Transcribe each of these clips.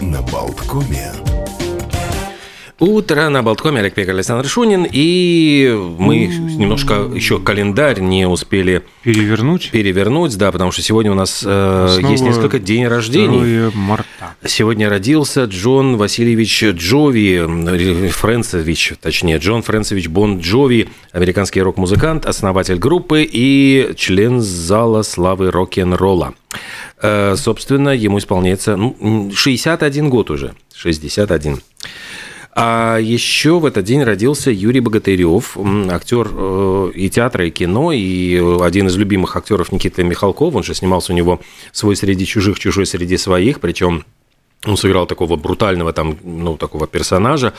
на Болткоме. Утро на Болткоме, Олег Пекарь, Александр Шунин. И мы немножко еще календарь не успели Перевернуть? перевернуть, да, потому что сегодня у нас э, есть несколько день рождений. 2 марта. Сегодня родился Джон Васильевич Джови, э, Фрэнсович, точнее, Джон Фрэнсович Бон Джови, американский рок-музыкант, основатель группы и член зала славы рок-н-ролла. Э, Собственно, ему исполняется ну, 61 год уже, 61. А еще в этот день родился Юрий Богатырев, актер э, и театра, и кино, и один из любимых актеров Никиты Михалкова. Он же снимался у него «Свой среди чужих, чужой среди своих», причем он сыграл такого брутального там, ну, такого персонажа,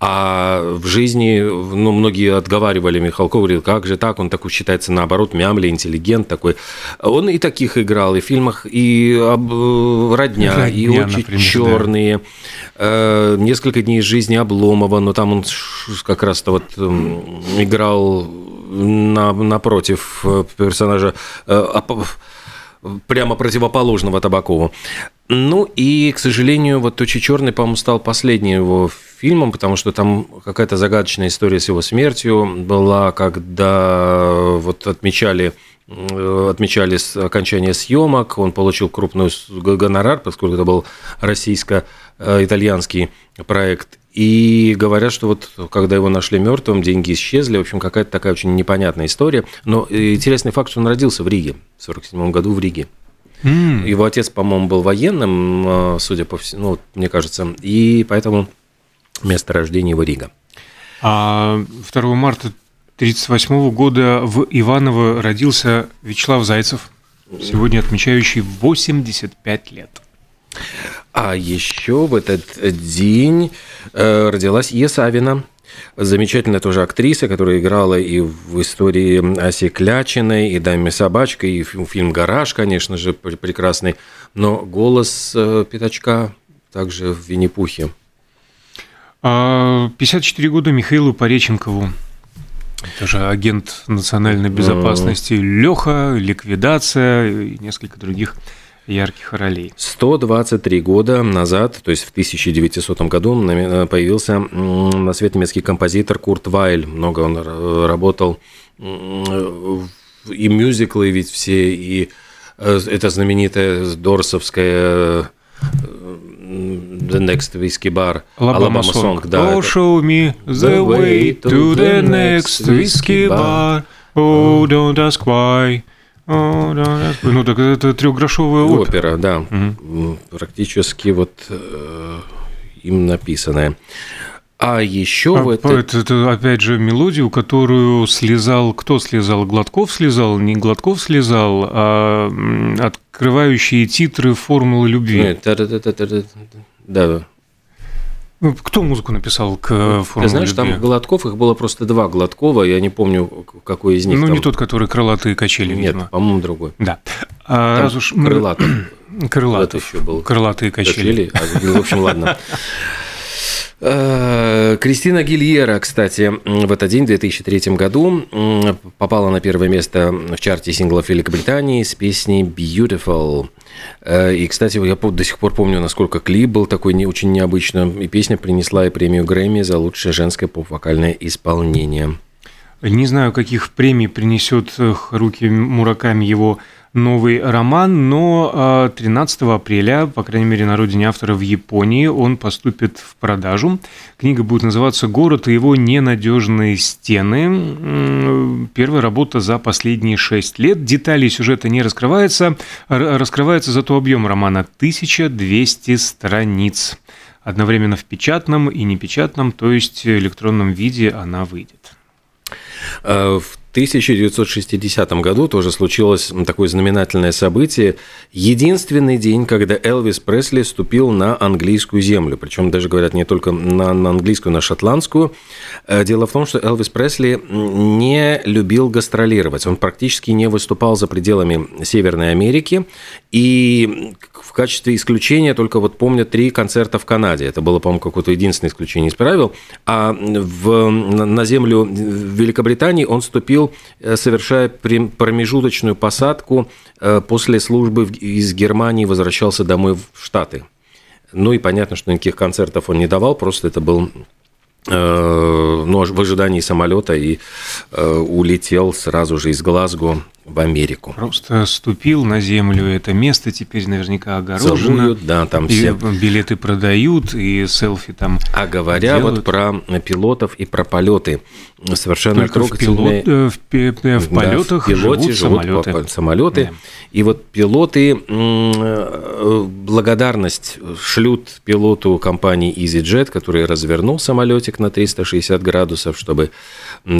а в жизни, ну, многие отговаривали Михалкова, говорили, как же так, он такой считается наоборот, мямли, интеллигент такой. Он и таких играл, и в фильмах, и об- э, «Родня», и «Родня», «Очень например, да. Черные», э, «Несколько дней из жизни Обломова», но там он как раз-то вот эм, играл на, напротив э, персонажа э, прямо противоположного Табакову. Ну и, к сожалению, вот «Точи черный», по-моему, стал последним его фильмом, потому что там какая-то загадочная история с его смертью была, когда вот отмечали э, отмечали с- окончание съемок, он получил г- гонорар, поскольку это был российско-итальянский проект. И говорят, что вот когда его нашли мертвым, деньги исчезли. В общем, какая-то такая очень непонятная история. Но э, интересный факт, что он родился в Риге в 47 году в Риге. М, Его отец, по-моему, был военным, э, судя по всему, ну, мне кажется, и поэтому место рождения его Рига. А 2 марта 1938 года в Иваново родился Вячеслав Зайцев, сегодня отмечающий 85 лет. А еще в этот день э, родилась Есавина, замечательная тоже актриса, которая играла и в истории Оси Клячиной, и «Даме собачка», и фи- фильм «Гараж», конечно же, пр- прекрасный, но голос э, Пятачка также в «Винни-Пухе». А 54 года Михаилу Пореченкову. Тоже агент национальной безопасности. Леха, ликвидация и несколько других ярких ролей. 123 года назад, то есть в 1900 году, нами- появился на свет немецкий композитор Курт Вайль. Много он работал и мюзиклы ведь все, и э, это знаменитая дорсовская э, The Next Whiskey Bar. Alabama Song. Oh, show me the way to the next whiskey bar. Oh, don't ask why. Oh, don't ask... Ну, так это трехгрошовая опера. Опера, да. М, Практически вот э, им написанная. А еще А, в это, это, опять же, мелодию, которую слезал... Кто слезал? Гладков слезал? Не Гладков слезал, а м, открывающие титры «Формулы любви». Да. Ну, Кто музыку написал к Ты «Формуле знаешь, любви»? там Гладков, их было просто два Гладкова, я не помню, какой из них. Ну, там. не тот, который «Крылатые качели», Нет, видимо. по-моему, другой. Да. А, Там раз уж мы- Крылатов. Крылатов. Еще был. Крылатые качели. Качели. А, ну, В общем, ладно. Э, Кристина Гильера, кстати, в этот день, в 2003 году, попала на первое место в чарте синглов Великобритании с песней «Beautiful». Э, И, кстати, я до сих пор помню, насколько клип был такой не очень необычно. И песня принесла и премию Грэмми за лучшее женское поп-вокальное исполнение. Не знаю, каких премий принесет э, Харуки Мураками его новый роман, но а, 13 апреля, по крайней мере, на родине автора в Японии, он поступит в продажу. Книга будет называться «Город и его ненадежные стены». Первая работа за последние шесть лет. Детали сюжета не раскрываются, раскрывается зато объем романа 1200 страниц. Одновременно в печатном и непечатном, то есть электронном виде она выйдет. Э, В 1960 году тоже случилось такое знаменательное событие. Единственный день, когда Элвис Пресли ступил на английскую землю. Причем даже говорят не только на, на английскую, на шотландскую. Э, Дело в том, что Элвис Пресли не любил гастролировать. Он практически не выступал за пределами Северной Америки. И в качестве исключения только вот помню три концерта в Канаде. Это было, по-моему, какое-то единственное исключение из правил. А в, на землю Великобритании он ступил, э, совершая промежуточную посадку э, после службы в- из Германии, возвращался домой в Штаты. Ну и понятно, что никаких концертов он не давал, просто это был Э, ну, в ожидании самолета и улетел сразу же из Глазго в Америку. Просто ступил на землю это место, теперь наверняка огорожено. Целуют, да, там все. Билеты продают, и селфи там А говоря делают. вот про пилотов и про полеты, совершенно Только трогательные... Э, в, пилот, в, в полетах да, в пилоте живут, живут самолеты. самолеты. Да. И вот пилоты благодарность шлют пилоту компании EasyJet, который развернул самолетик на 360 градусов, чтобы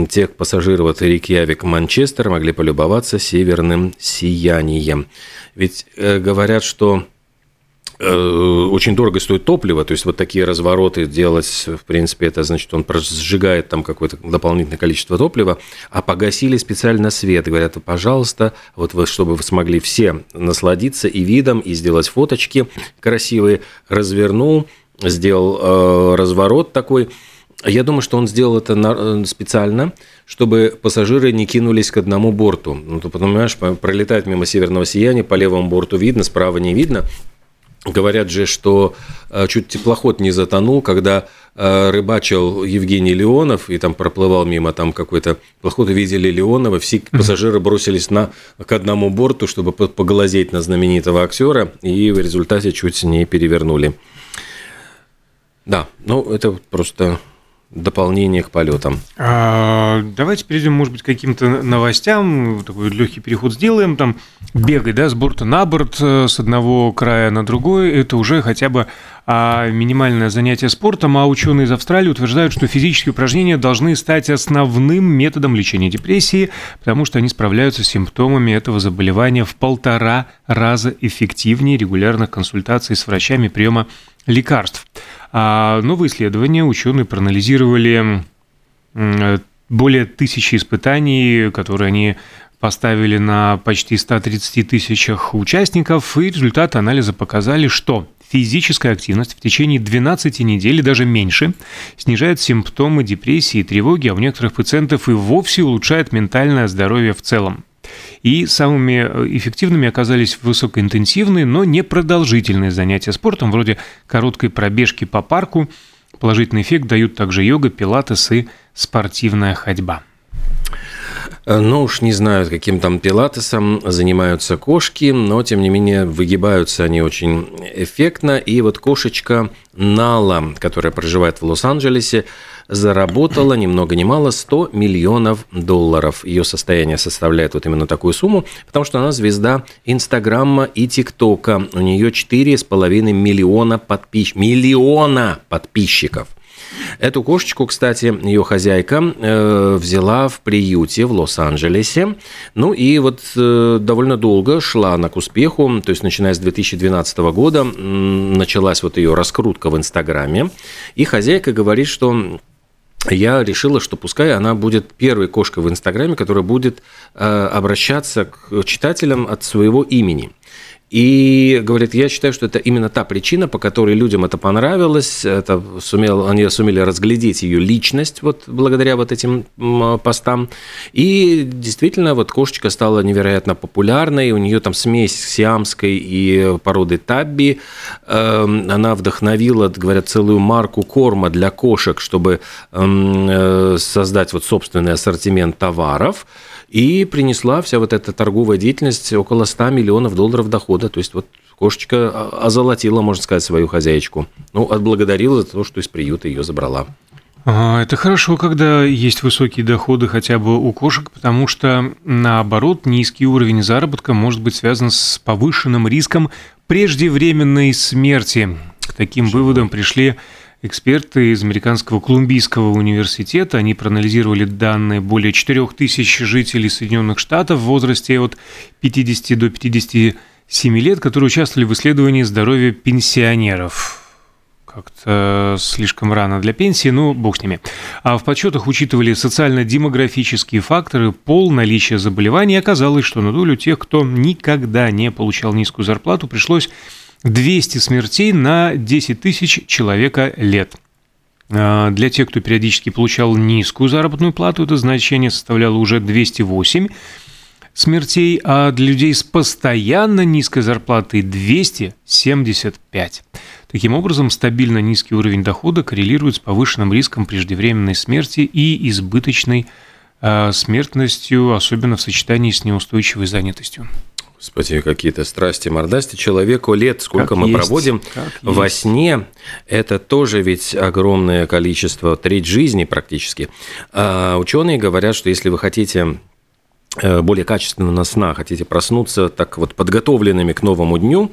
тех пассажиров от Рикьявик Манчестер могли полюбоваться северным сиянием. Ведь э, говорят, что э, очень дорого стоит топливо, то есть вот такие развороты делать, в принципе, это значит, он сжигает там какое-то дополнительное количество топлива, а погасили специально свет, говорят, пожалуйста, вот вы, чтобы вы смогли все насладиться и видом, и сделать фоточки красивые, развернул, сделал э, разворот такой, я думаю, что он сделал это э, специально, чтобы пассажиры не кинулись к одному борту. Ну, ты понимаешь, пролетает мимо северного сияния, по левому борту видно, справа не видно. Говорят же, что э, чуть теплоход не затонул, когда э, рыбачил Евгений Леонов, и там проплывал мимо там какой-то плоход, увидели Леонова, все пассажиры бросились на, к одному борту, чтобы поглазеть на знаменитого актера, и в результате чуть не перевернули. Да, ну это просто дополнение к полетам. А, давайте перейдем, может быть, к каким-то новостям. Такой легкий переход сделаем. Там бегать, да, с борта на борт, э, с одного края на другой. Это уже хотя бы а, минимальное занятие спортом. А ученые из Австралии утверждают, что физические упражнения должны стать основным методом лечения депрессии, потому что они справляются с симптомами этого заболевания в полтора раза эффективнее регулярных консультаций с врачами приема лекарств. А новые исследования ученые проанализировали более тысячи испытаний, которые они поставили на почти 130 тысячах участников, и результаты анализа показали, что физическая активность в течение 12 недель, даже меньше, снижает симптомы депрессии и тревоги, а у некоторых пациентов и вовсе улучшает ментальное здоровье в целом. И самыми э, эффективными оказались высокоинтенсивные, но непродолжительные занятия спортом, вроде короткой пробежки по парку. Положительный эффект дают также йога, пилатес и спортивная ходьба. Э, ну уж не знаю, каким там пилатесом занимаются кошки, но тем не менее выгибаются они очень эффектно. И вот кошечка Нала, которая проживает в Лос-Анджелесе, заработала ни много ни мало 100 миллионов долларов. Ее состояние составляет вот именно такую сумму, потому что она звезда Инстаграма и ТикТока. У нее 4,5 миллиона, подпис... миллиона подписчиков. Эту кошечку, кстати, ее хозяйка э, взяла в приюте в Лос-Анджелесе. Ну и вот э, довольно долго шла она к успеху. То есть, начиная с 2012 года началась вот ее раскрутка в Инстаграме. И хозяйка говорит, что я решила, что пускай она будет первой кошкой в Инстаграме, которая будет э, обращаться к читателям от своего имени. И говорит, я считаю, что это именно та причина, по которой людям это понравилось, это сумел, они сумели разглядеть ее личность вот благодаря вот этим постам. И действительно, вот кошечка стала невероятно популярной, у нее там смесь сиамской и породы табби. Эм, она вдохновила, говорят, целую марку корма для кошек, чтобы эм, э, создать вот собственный ассортимент товаров и принесла вся вот эта торговая деятельность около 100 миллионов долларов дохода. То есть вот кошечка озолотила, можно сказать, свою хозяйку. Ну, отблагодарила за то, что из приюта ее забрала. Это хорошо, когда есть высокие доходы хотя бы у кошек, потому что, наоборот, низкий уровень заработка может быть связан с повышенным риском преждевременной смерти. К таким выводам пришли Эксперты из Американского Колумбийского университета, они проанализировали данные более 4000 жителей Соединенных Штатов в возрасте от 50 до 57 лет, которые участвовали в исследовании здоровья пенсионеров как-то слишком рано для пенсии, но бог с ними. А в подсчетах учитывали социально-демографические факторы, пол, наличие заболеваний. Оказалось, что на долю тех, кто никогда не получал низкую зарплату, пришлось 200 смертей на 10 тысяч человека лет. А, для тех, кто периодически получал низкую заработную плату, это значение составляло уже 208. Смертей, а для людей с постоянно низкой зарплатой 275. Таким образом, стабильно низкий уровень дохода коррелирует с повышенным риском преждевременной смерти и избыточной э, смертностью, особенно в сочетании с неустойчивой занятостью. Господи, какие-то страсти, мордасти человеку лет, сколько как мы есть, проводим во есть. сне, это тоже ведь огромное количество, треть жизни практически. А ученые говорят, что если вы хотите Э, более качественного сна, хотите проснуться так вот подготовленными к новому дню,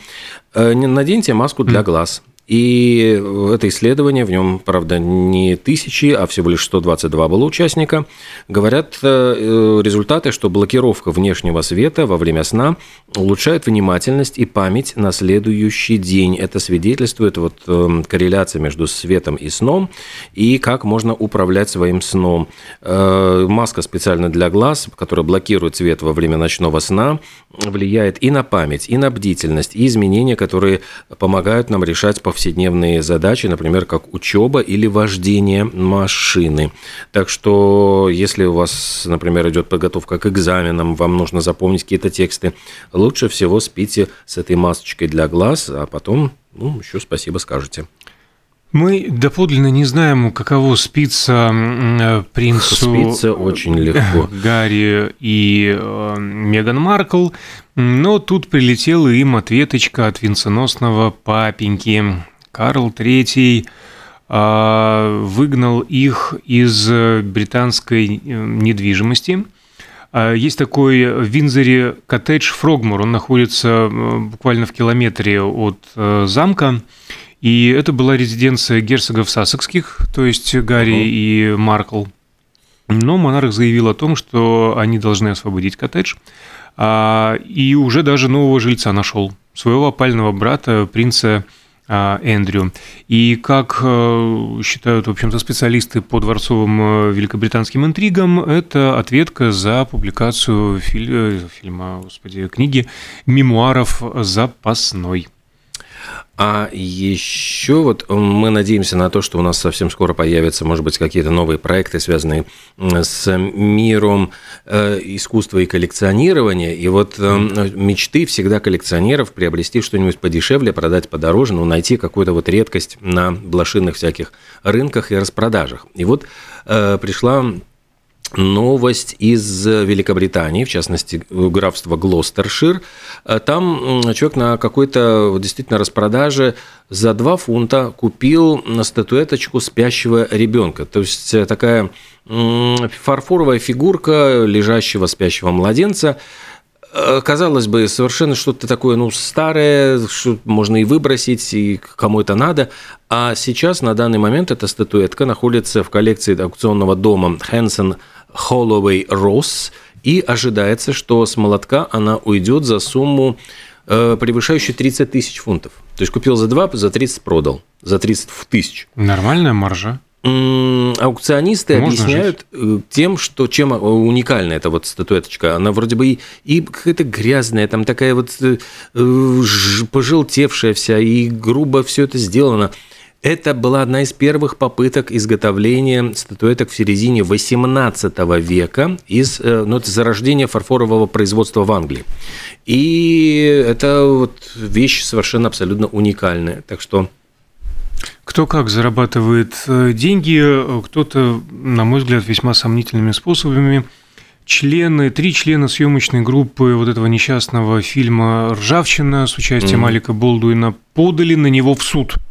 э, наденьте маску для глаз. И это исследование, в нем, правда, не тысячи, а всего лишь 122 было участника, говорят э, результаты, что блокировка внешнего света во время сна улучшает внимательность и память на следующий день. Это свидетельствует вот эм, корреляция между светом и сном, и как можно управлять своим сном. Э, маска специально для глаз, которая блокирует свет во время ночного сна, влияет и на память, и на бдительность, и изменения, которые помогают нам решать повседневные задачи, например, как учеба или вождение машины. Так что, если у вас, например, идет подготовка к экзаменам, вам нужно запомнить какие-то тексты, лучше всего спите с этой масочкой для глаз, а потом, ну, еще спасибо скажете. Мы доподлинно не знаем, каково спится э, принцу спится очень легко. Гарри и э, Меган Маркл, но тут прилетела им ответочка от венценосного папеньки. Карл III э, выгнал их из британской недвижимости. Есть такой в Винзоре коттедж Фрогмур, он находится буквально в километре от замка. И это была резиденция герцогов Сассекских, то есть Гарри uh-huh. и Маркл. Но монарх заявил о том, что они должны освободить коттедж, а, и уже даже нового жильца нашел, своего опального брата, принца а, Эндрю. И как э, считают, в общем-то, специалисты по дворцовым э, великобританским интригам, это ответка за публикацию фильма, фильма господи, книги мемуаров «Запасной». А еще вот мы надеемся на то, что у нас совсем скоро появятся, может быть, какие-то новые проекты, связанные с миром э, искусства и коллекционирования. И вот э, мечты всегда коллекционеров приобрести что-нибудь подешевле, продать подороже, но найти какую-то вот редкость на блошиных всяких рынках и распродажах. И вот э, пришла новость из Великобритании, в частности, графства Глостершир. Там человек на какой-то действительно распродаже за 2 фунта купил статуэточку спящего ребенка. То есть такая фарфоровая фигурка лежащего спящего младенца. Казалось бы, совершенно что-то такое, ну, старое, что можно и выбросить, и кому это надо. А сейчас, на данный момент, эта статуэтка находится в коллекции аукционного дома Хэнсон Holloway Ross, и ожидается, что с молотка она уйдет за сумму, э, превышающую 30 тысяч фунтов. То есть купил за 2, за 30 продал, за 30 тысяч. Нормальная маржа. Аукционисты Можно объясняют жить. Э, тем, что чем уникальна эта вот статуэточка. Она вроде бы и, и какая-то грязная, там такая вот э, пожелтевшая вся, и грубо все это сделано. Это была одна из первых попыток изготовления статуэток в середине XVIII века из э, ну, это зарождения фарфорового производства в Англии. И это вот вещь совершенно абсолютно уникальная. Так что кто как зарабатывает э, деньги, кто-то, на мой взгляд, весьма сомнительными способами. Члены, три члена съемочной группы вот этого несчастного фильма «Ржавчина» с участием mm-hmm. Алика Болдуина подали на него в суд –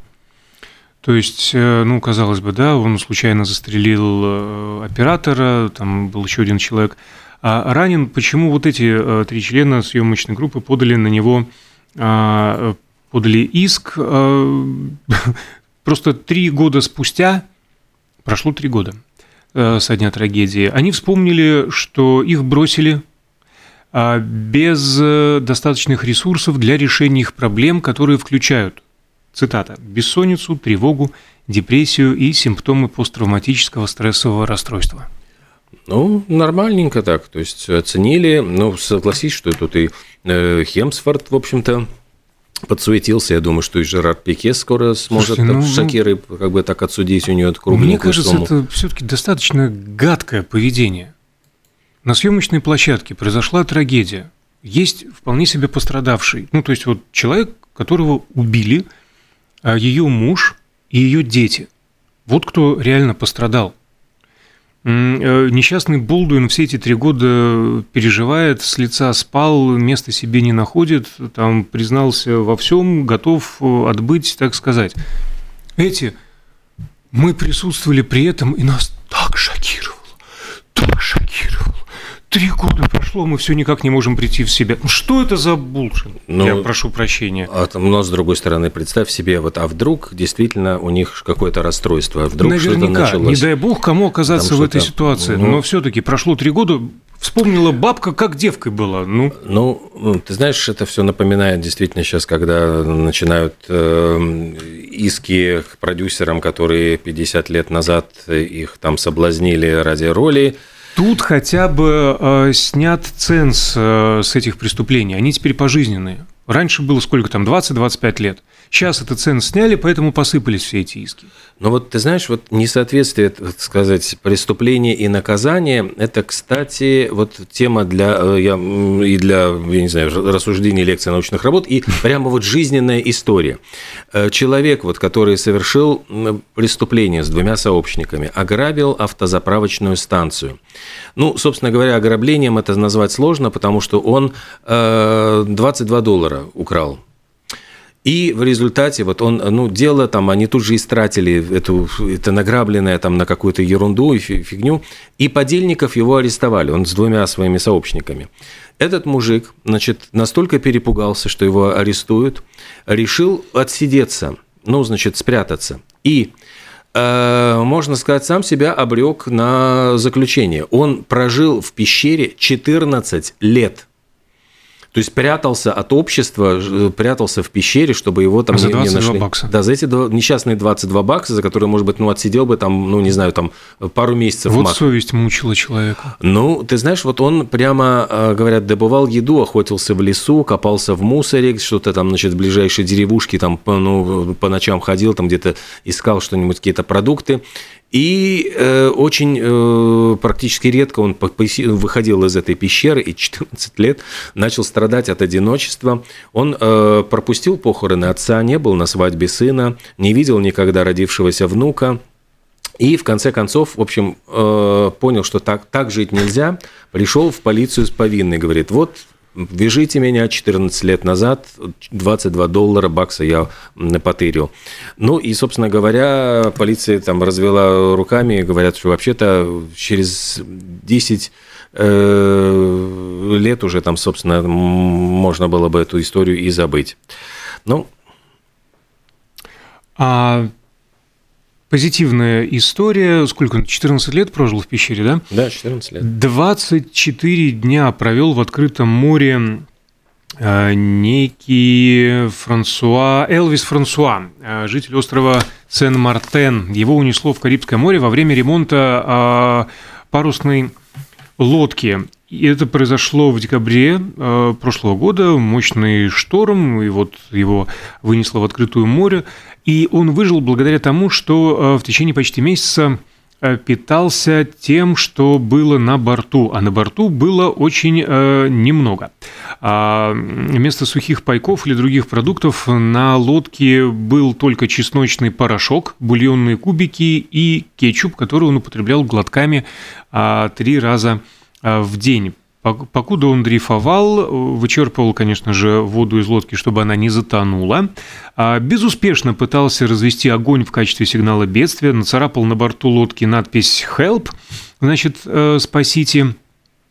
то есть, э, ну, казалось бы, да, он случайно застрелил э, оператора, там был еще один человек. А ранен, почему вот эти э, три члена съемочной группы подали на него, а, подали иск просто три года спустя, прошло три года со дня трагедии, они вспомнили, что их бросили а, без достаточных ресурсов для решения их проблем, которые включают Цитата. «Бессонницу, тревогу, депрессию и симптомы посттравматического стрессового расстройства». Ну, нормальненько так. То есть оценили. Ну, согласись, что тут и э, Хемсфорд, в общем-то, подсуетился. Я думаю, что и Жерар Пике скоро сможет Слушайте, ну, Шакиры как бы так отсудить у нее кругленькую Мне кажется, сумму. это все-таки достаточно гадкое поведение. на съемочной площадке произошла трагедия. Есть вполне себе пострадавший. Ну, то есть вот человек, которого убили, ее муж и ее дети. Вот кто реально пострадал. Э, несчастный Болдуин все эти три года переживает, с лица спал, места себе не находит, там признался во всем, готов э, отбыть, так сказать. Эти, мы присутствовали при этом, и нас так шокировало. Три года прошло, мы все никак не можем прийти в себя. Ну, что это за булшин? Ну, Я прошу прощения. А, но с другой стороны, представь себе, вот, а вдруг действительно у них какое-то расстройство, а вдруг что-то началось. Не дай бог кому оказаться Там в этой ситуации. Ну, но все-таки прошло три года, Вспомнила бабка, как девкой была. Ну, ну ты знаешь, это все напоминает действительно сейчас, когда начинают э, иски к продюсерам, которые 50 лет назад их там соблазнили ради роли. Тут хотя бы э, снят ценз э, с этих преступлений. Они теперь пожизненные. Раньше было сколько там, 20-25 лет. Сейчас это цену сняли, поэтому посыпались все эти иски. Но вот ты знаешь, вот несоответствие, так сказать, преступления и наказания, это, кстати, вот тема для, э, я, и для, я не знаю, рассуждений, лекций, научных работ, и прямо вот жизненная история. Э, человек, вот, который совершил преступление с двумя сообщниками, ограбил автозаправочную станцию. Ну, собственно говоря, ограблением это назвать сложно, потому что он 22 э, доллара украл и в результате вот он, ну, дело там, они тут же истратили эту, это награбленное там на какую-то ерунду и фигню, и подельников его арестовали, он с двумя своими сообщниками. Этот мужик, значит, настолько перепугался, что его арестуют, решил отсидеться, ну, значит, спрятаться. И э, можно сказать, сам себя обрек на заключение. Он прожил в пещере 14 лет – то есть прятался от общества, э, прятался в пещере, чтобы его там за не, не нашли. бакса. Да, за эти несчастные 22 бакса, за которые, может быть, ну, отсидел бы там, ну, не знаю, там пару месяцев. Вот мак. совесть мучила человека. Ну, ты знаешь, вот он прямо, э, говорят, добывал еду, охотился в лесу, копался в мусоре, что-то там, значит, в ближайшей деревушке, там, ну, по ночам ходил, там где-то искал что-нибудь, какие-то продукты. И э, очень э, практически редко он выходил из этой пещеры и 14 лет начал страдать от одиночества. Он э, пропустил похороны отца, не был на свадьбе сына, не видел никогда родившегося внука. И в конце концов, в общем, э, понял, что так, так жить нельзя, пришел в полицию с повинной, говорит, вот Вяжите меня 14 лет назад, 22 доллара бакса я потырил. Ну и, собственно говоря, полиция там развела руками, говорят, что вообще-то через 10 э, лет уже там, собственно, можно было бы эту историю и забыть. Ну. А позитивная история. Сколько он? 14 лет прожил в пещере, да? Да, 14 лет. 24 дня провел в открытом море э, некий Франсуа, Элвис Франсуа, э, житель острова Сен-Мартен. Его унесло в Карибское море во время ремонта э, парусной лодки. И это произошло в декабре э, прошлого года, мощный шторм, и вот его вынесло в открытое море. И он выжил благодаря тому, что э, в течение почти месяца э, питался тем, что было на борту, а на борту было очень э, немного. А вместо сухих пайков или других продуктов на лодке был только чесночный порошок, бульонные кубики и кетчуп, который он употреблял глотками а, три раза Э, в день. Покуда он дрейфовал, вычерпывал, конечно же, воду из лодки, чтобы она не затонула, а безуспешно пытался развести огонь в качестве сигнала бедствия, нацарапал на борту лодки надпись «Help», значит, э, «Спасите»,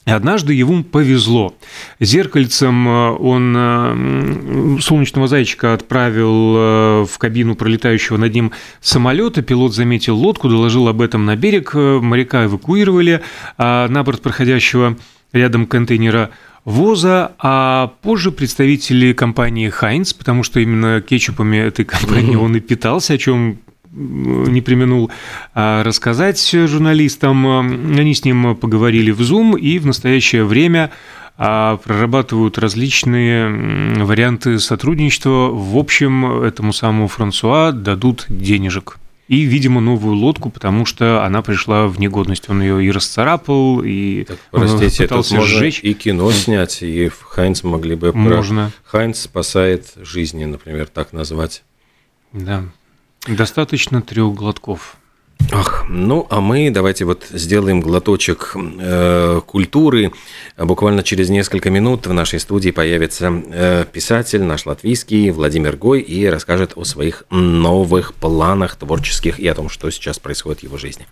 Однажды ему повезло. Зеркальцем э, он солнечного зайчика отправил в кабину пролетающего над ним самолета. Пилот заметил лодку, доложил об этом на берег. Моряка эвакуировали. А на борт проходящего рядом контейнера ВОЗа, а позже представители компании Heinz, потому что именно кетчупами этой компании он и питался, о чем не применул а, рассказать журналистам. Они с ним поговорили в Zoom и в настоящее время а, прорабатывают различные варианты сотрудничества. В общем, этому самому Франсуа дадут денежек и, видимо, новую лодку, потому что она пришла в негодность. Он ее и расцарапал, и так, простите, пытался можно сжечь. и кино снять, и в Хайнц могли бы... Можно. Хайнц спасает жизни, например, так назвать. Да. Достаточно трех глотков. Ах, ну а мы давайте вот сделаем глоточек э, культуры. Буквально через несколько минут в нашей студии появится э, писатель наш латвийский Владимир Гой и расскажет о своих новых планах творческих и о том, что сейчас происходит в его жизни.